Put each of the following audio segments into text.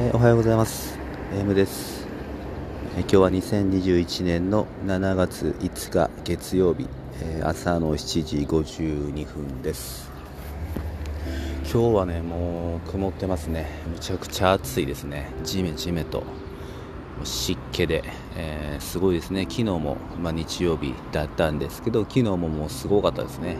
えー、おはようございます。M です、えー、今日は2021年の7月5日月曜日、えー、朝の7時52分です。今日はねもう曇ってますね。むちゃくちゃ暑いですね。じめじめと。湿気で、えー、すごいですね。昨日も、まあ、日曜日だったんですけど昨日ももうすごかったですね。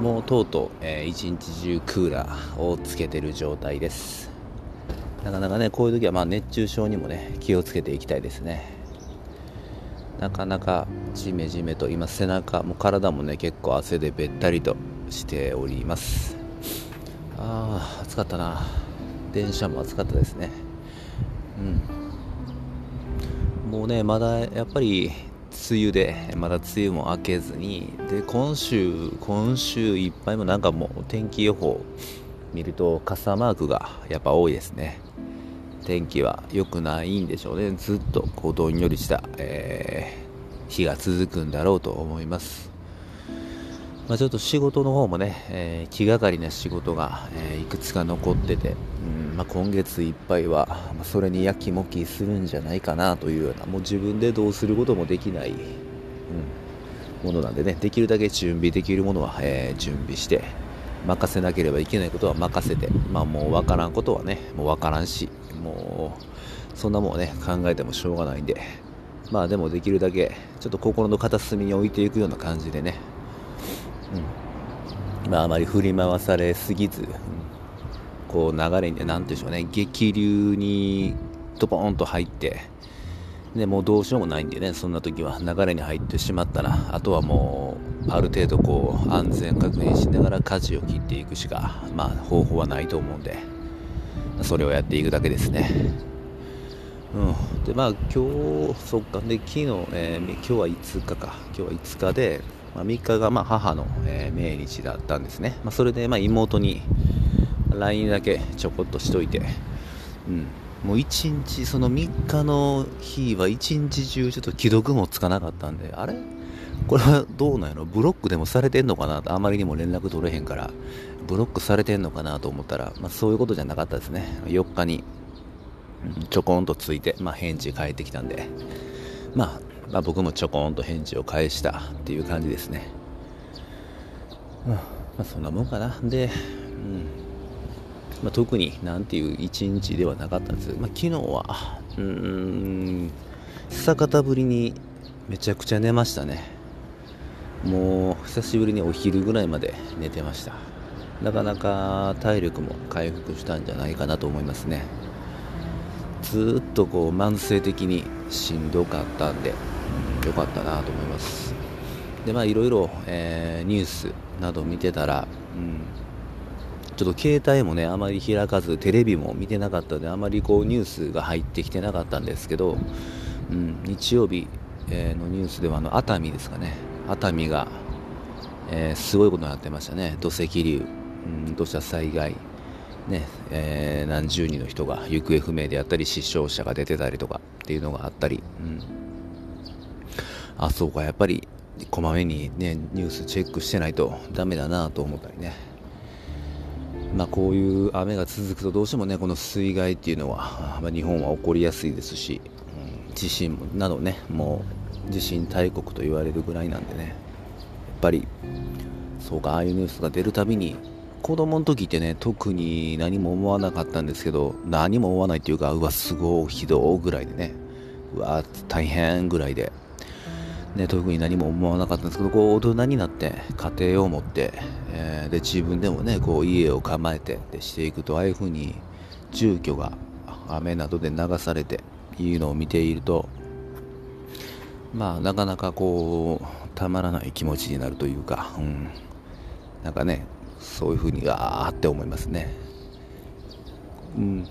もうとうとう、えー、一日中クーラーをつけてる状態です。なかなかねこういう時はまあ熱中症にもね気をつけていきたいですね。なかなかじめじめと今背中も体もね結構汗でべったりとしております。ああ暑かったな。電車も暑かったですね。うん。もうねまだやっぱり梅雨でまだ梅雨も明けずにで今週今週いっぱいもなんかもう天気予報見ると傘マークがやっぱ多いですね。天気は良くないんでしょうね。ずっとこうどんよりした、えー、日が続くんだろうと思います。まあ、ちょっと仕事の方もね、えー、気がかりな仕事が、えー、いくつか残ってて、うんまあ、今月いっぱいは、まあ、それにやきもきするんじゃないかなというようなもう自分でどうすることもできない、うん、ものなんでねできるだけ準備できるものは、えー、準備して任せなければいけないことは任せて、まあ、もう分からんことはねもう分からんしもうそんなもんね考えてもしょうがないんで。まあでもできるだけちょっと心の片隅に置いていくような感じでね。うん。まあ、あまり振り回されすぎず、うん、こう流れに、なんてでしょうね、激流にドポンと入って、でもうどうしようもないんでね、そんな時は流れに入ってしまったら、あとはもう、ある程度こう、安全確認しながら舵を切っていくしか、まあ、方法はないと思うんで、それをやっていくだけですね。うん、でまあ今日、そっか、で昨日、えー、今日は5日か、今日は5日で、まあ、3日がま母の、えー、命日だったんですね、まあ、それでまあ妹に LINE だけちょこっとしといて、うん、もう1日、その3日の日は1日中ちょっと既読もつかなかったんで、あれ？これはどうなんやろ？ブロックでもされてんのかな、あまりにも連絡取れへんから、ブロックされてんのかなと思ったら、まあ、そういうことじゃなかったですね。4日に、ちょこんとついて、まあ、返事返ってきたんで、まあ、まあ、僕もちょこんと返事を返したっていう感じですね。まあ、まあ、そんなもんかな。で、うんまあ、特になんていう一日ではなかったんですまあ、昨日は、うん、久方ぶりにめちゃくちゃ寝ましたね。もう久しぶりにお昼ぐらいまで寝てました。なかなか体力も回復したんじゃないかなと思いますね。ずっとこう慢性的にしんどかったんで、良かったなと思いますでまあいろいろ、え、ニュースなど見てたら、うん、ちょっと携帯もねあまり開かずテレビも見てなかったのであまりこうニュースが入ってきてなかったんですけど、うん、日曜日、のニュースではあの熱海ですかね熱海が、えー、すごいことになってましたね。土石流、うん、土砂災害。ねえー、何十人の人が行方不明であったり死傷者が出てたりとかっていうのがあったり、うん。あそうか。やっぱりこまめにねニュースチェックしてないとダメだなと思ったりね。まあこういう雨が続くとどうしてもねこの水害っていうのは、まあ、日本は起こりやすいですし、うん、地震などねもう地震大国と言われるぐらいなんでね。やっぱりそうかああいうニュースが出るたびに子供の時ってね特に何も思わなかったんですけど何も思わないっていうかうわすごいひどいぐらいでね。うわ大変ぐらいで。ね、特に何も思わなかったんですけどこう大人になって家庭を持って、えー、で自分でもねこう家を構えてでしていくとああいうふうに住居が雨などで流されていうのを見ているとまあなかなかこうたまらない気持ちになるというか、うん、なんかねそういうふうにあーって思いますね。うん。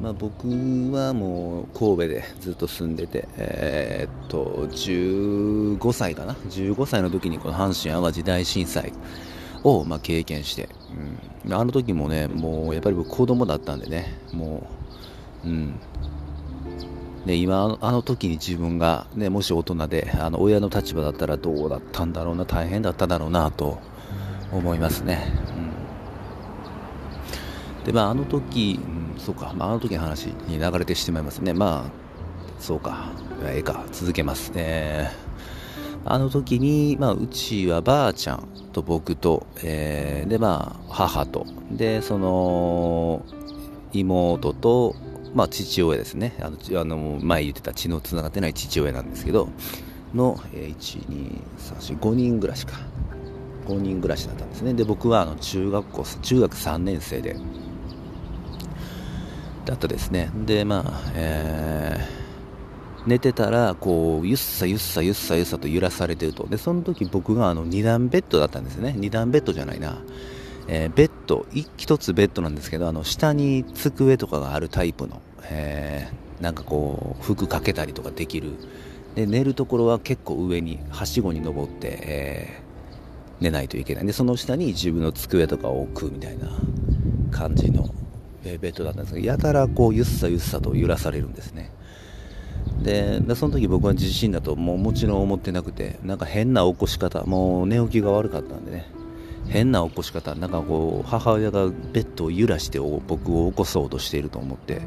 まあ、僕はもう神戸でずっと住んでて、えー、っと15歳かな？15歳の時にこの阪神・淡路大震災をまあ経験して、うん、あの時もねもうやっぱり僕子供だったんでねもう、うん、で今あの時に自分が、ね、もし大人であの親の立場だったらどうだったんだろうな大変だっただろうなと思いますね。うん。でまああの時、うん、そうか、まあ、あの時の話に流れてしまいますね。まあそうか。ええか。続けますえー、あの時に、まあ、うちはばあちゃんと僕と、えー、でまあ母と。でその妹とまあ、父親ですね。あのあの前言ってた血のつながってない父親なんですけどの、えー、12345人暮らしか。5人暮らしだったんですね。で僕はあの中学校中学3年生でだったですね。でまあえー、寝てたらこうゆっさゆっさゆっさゆっさと揺らされてると。でその時僕があの2段ベッドだったんですね。2段ベッドじゃないな。えー、ベッド1つベッドなんですけどあの下に机とかがあるタイプの、えー、なんかこう服かけたりとかできる。で寝るところは結構上にはしごに登って、えー、寝ないといけない。でその下に自分の机とかを置くみたいな感じの、えベッドだったんですけどやたらこうゆっさゆっさと揺らされるんですね。でその時僕は地震だともうもちろん思ってなくてなんか変な起こし方もう寝起きが悪かったんでね。変な起こし方なんかこう母親がベッドを揺らして僕を起こそうとしていると思って。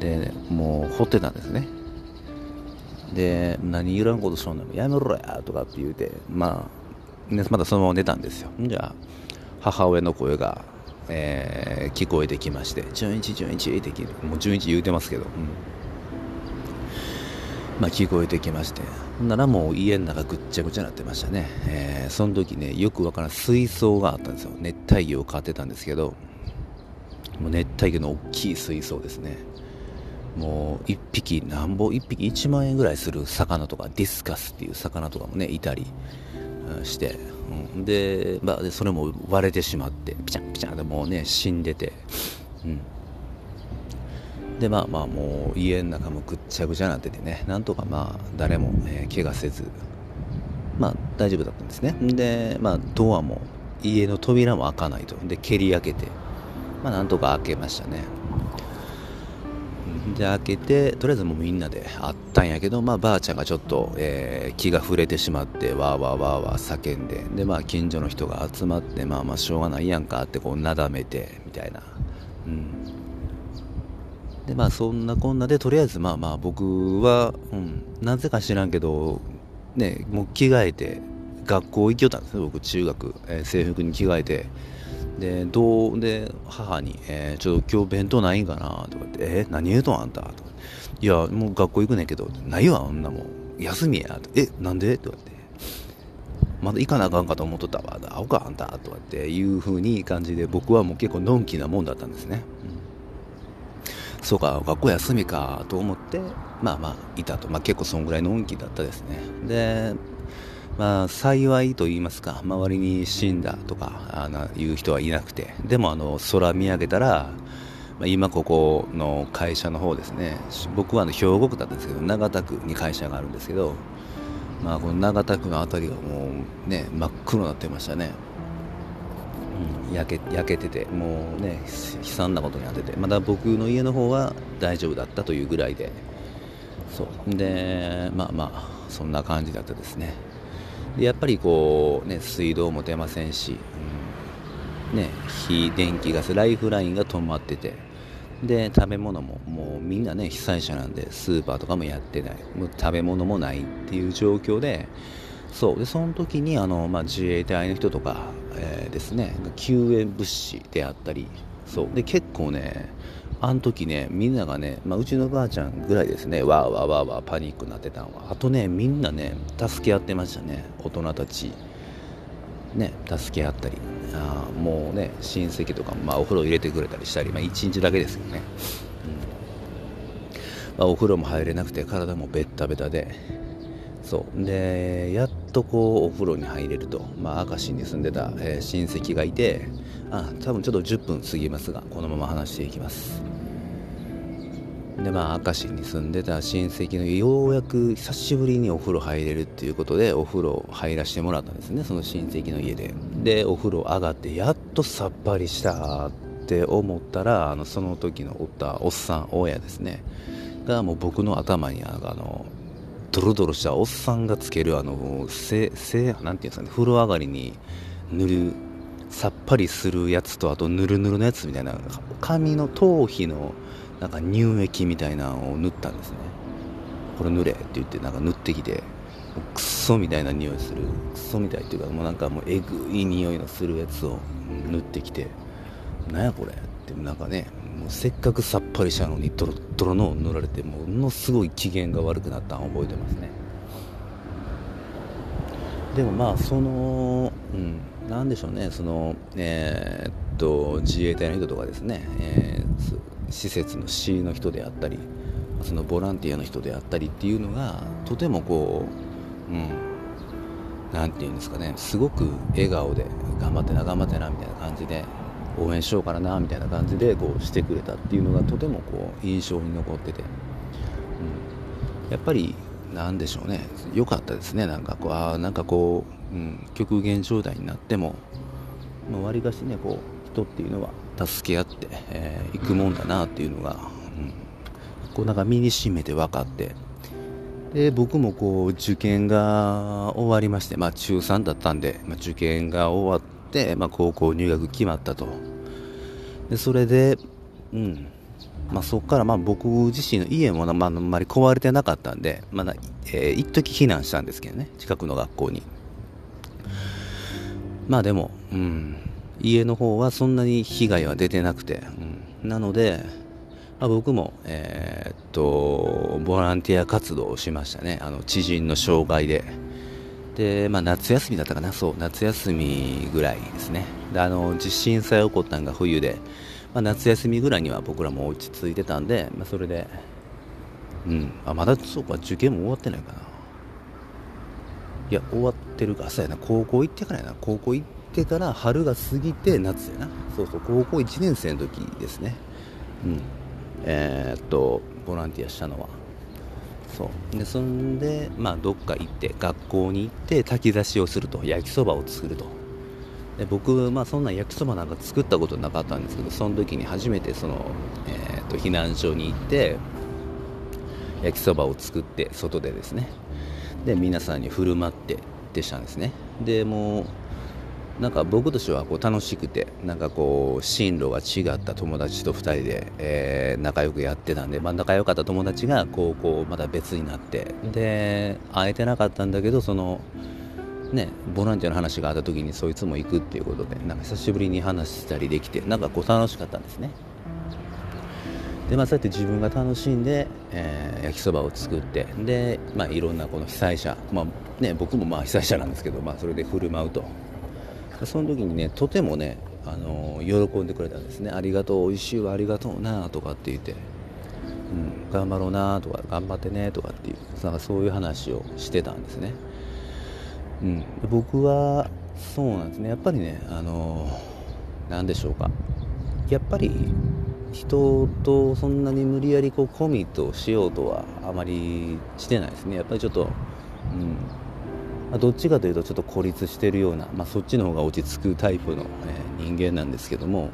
でもう掘ってたんですね。で何揺らんことしとんの？やめろやとかって言うてまあ、ね、またそのまま寝たんですよ。じゃあ母親の声が、えー、聞こえてきまして「純一純一」ってもう純一言うてますけど、うん。まあ、聞こえてきまして。ほんならもう家の中ぐっちゃぐちゃになってましたね、えー、その時ねよくわからん水槽があったんですよ。熱帯魚を飼ってたんですけど。もう熱帯魚の大きい水槽ですね。もう1匹なんぼ1匹1万円ぐらいする魚とかディスカスっていう魚とかもねいたりして、うん、で,、まあ、でそれも割れてしまってピチャンピチャンでもうね死んでて、うん。でまあまあもう家の中もぐっちゃぐちゃになっててね。なんとかまあ誰も、えー、怪我せず。まあ大丈夫だったんですね。でまあドアも家の扉も開かないと。で蹴り開けて。まあなんとか開けましたね。で開けてとりあえずもうみんなで会ったんやけど、まあ、ばあちゃんがちょっと、えー、気が触れてしまってわーわーわーわー叫んで。で、まあ、近所の人が集まってまあまあしょうがないやんかってこうなだめてみたいな、うん、でまあそんなこんなでとりあえずまあまあ僕は、うん、なぜか知らんけどねもう着替えて学校行きよったんですね僕中学、えー、制服に着替えて。でどうで母に、えー、ちょっと今日弁当ないんかなとかってえー、何言うとんあんた？とか。いやもう学校行くねんけどないわあんなもん。休みや。とえなんで？とかって。まだ行かなあかんかと思っとったわ。会おうかあんた。とかっていう風に感じで僕はもう結構のんきなもんだったんですね、そうか、学校休みかと思って、まあまあ、いたと。まあ結構そんぐらいの運気だったですね。で、まあ幸いと言いますか、周りに死んだとか、あの、いう人はいなくて、でもあの、空見上げたら、ま、今ここの会社の方ですね、僕はあの兵庫区だったんですけど、長田区に会社があるんですけど、まあこの長田区の辺りがもうね、真っ黒になってましたね。焼け焼けててもうね悲惨なことになってて。まだ僕の家の方は大丈夫だったというぐらいで。そう。でまあまあそんな感じだったですね。でやっぱりこうね水道も出ませんし、うん、ね火電気ガスライフラインが止まってて。で食べ物ももうみんなね被災者なんでスーパーとかもやってない。もう食べ物もないっていう状況で。そう。でその時にあの、まあ、自衛隊の人とか、えー、ですね救援物資であったりそう。で結構ねあの時ねみんながね、まあ、うちのばあちゃんぐらいですねわーわーわーわーパニックになってたのは。あとねみんなね助け合ってましたね大人たち。ね助け合ったり。あもうね親戚とかも、まあ、お風呂入れてくれたりしたり、まあ、1日だけですよね、うん。まあ、お風呂も入れなくて体もベッタベタでそう。でやっとこうお風呂に入れると、まあ、明石に住んでた、えー、親戚がいてあ多分ちょっと10分過ぎますがこのまま話していきます。でまあ明石に住んでた親戚のようやく久しぶりにお風呂入れるっていうことでお風呂入らせてもらったんですねその親戚の家で。でお風呂上がってやっとさっぱりしたって思ったらあのその時のおったおっさん親ですね。がもう僕の頭にあのドロドロしたおっさんがつけるあのせせなんていうんですかね風呂上がりに塗るさっぱりするやつとあとぬるぬるのやつみたいな髪の頭皮のなんか乳液みたいなのを塗ったんですね。これ塗れって言ってなんか塗ってきてクソみたいな匂いするクソみたいっていうかもうなんかもうえぐい匂いのするやつを塗ってきてなんやこれってなんかねもうせっかくさっぱりしたのにドロドロの塗られてものすごい機嫌が悪くなったのを覚えてますね。でもまあそのうんなんでしょうね。そのえー、っと自衛隊の人とかですね、えー、施設の市の人であったりそのボランティアの人であったりっていうのがとてもこううん何て言うんですかね。すごく笑顔で頑張ってな頑張ってなみたいな感じで応援しようかなみたいな感じでこうしてくれたっていうのがとてもこう印象に残ってて、うん、やっぱりなんでしょうね。良かったですね。なんかこうあなんかこう、うん、極限状態になってもわりかしねこう人っていうのは助け合って、えー、行くもんだなっていうのが、うん、こうなんか身にしめて分かって。で僕もこう受験が終わりまして、まあ、中3だったんで、まあ、受験が終わって、まあ、高校入学決まったと。でそれで、うん。まあ、そこからまあ僕自身の家も、あ、んまり壊れてなかったんで、まだえー、一時避難したんですけどね。近くの学校に。まあでも、うん、家の方はそんなに被害は出てなくて、うん、なので、まあ、僕も、えー、っとボランティア活動をしましたね。あの知人の紹介で。で、まあ、夏休みだったかな。そう夏休みぐらいですね。であの地震さえ起こったのが冬で、まあ、夏休みぐらいには僕らも落ち着いてたんで、まあ、それでうん。あまだそうか受験も終わってないかな。いや終わってるか。そうやな。高校行ってからやな。高校行ってから春が過ぎて夏やな。そうそう高校1年生の時ですね。うん。えー、っとボランティアしたのは。そう。でそんでまあどっか行って学校に行って炊き出しをすると。焼きそばを作ると。で僕まあそんな焼きそばなんか作ったことなかったんですけどその時に初めてその、えー、っと避難所に行って焼きそばを作って外でですね。で皆さんに振る舞ってでしたんですね。でもうなんか僕としてはこう楽しくてなんかこう進路が違った友達と2人で、えー、仲良くやってたんで、まあ、仲良かった友達が高校また別になってで会えてなかったんだけどそのねボランティアの話があった時にそいつも行くっていうことでなんか久しぶりに話したりできてなんかこう楽しかったんですね。でまあ、そうやって自分が楽しんで、えー、焼きそばを作ってで、まあ、いろんなこの被災者、まあね、僕もまあ被災者なんですけど、まあ、それで振る舞うと。その時にねとてもねあの喜んでくれたんですね。ありがとう美味しいわありがとうなとかって言って、うん、頑張ろうなとか頑張ってねとかっていうなんかそういう話をしてたんですね、うん、僕はそうなんですね。やっぱりねあの何でしょうか。やっぱり人とそんなに無理やりこうコミットしようとはあまりしてないですね。やっぱりちょっと、うん。ま、どっちかというとちょっと孤立してるような、まあ、そっちの方が落ち着くタイプの、え、人間なんですけども。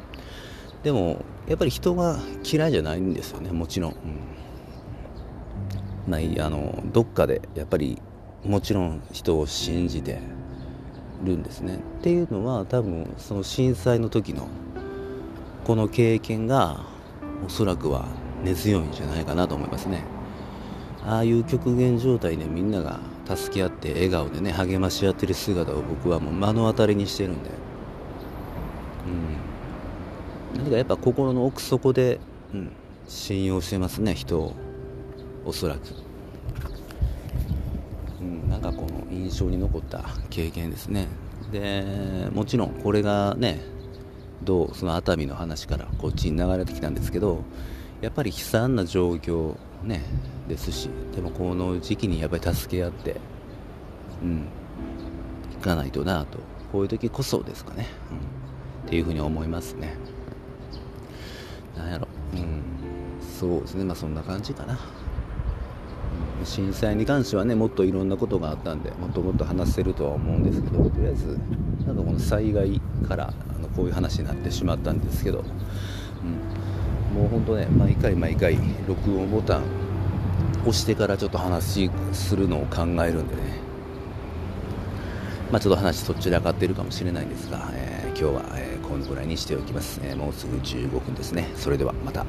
でもやっぱり人が嫌いじゃないんですよね。もちろん、うん。まあ、あのどっかでやっぱりもちろん人を信じてるんですね。っていうのは多分その震災の時のこの経験がおそらくは根強いんじゃないかなと思いますね。ああいう極限状態でみんなが助け合って笑顔でね励まし合ってる姿を僕はもう目の当たりにしてるんで。うん。何かやっぱ心の奥底で、うん、信用してますね人を。おそらく、うん、なんかこの印象に残った経験ですね。でもちろんこれがねどうその熱海の話からこっちに流れてきたんですけどやっぱり悲惨な状況ねですしでもこの時期にやっぱり助け合ってうんいかないとなとこういう時こそですかね、うん、っていうふうに思いますね。なんやろ。うん。そうですね。まあそんな感じかな、震災に関してはねもっといろんなことがあったんでもっともっと話せるとは思うんですけどとりあえずなんかこの災害からあのこういう話になってしまったんですけど、うん、もう本当ね毎回毎回録音ボタン押してからちょっと話するのを考えるんでね、まあ、ちょっと話そちらかってるかもしれないんですが、えー、今日は、えー、このぐらいにしておきます、えもうすぐ15分ですね。それではまた。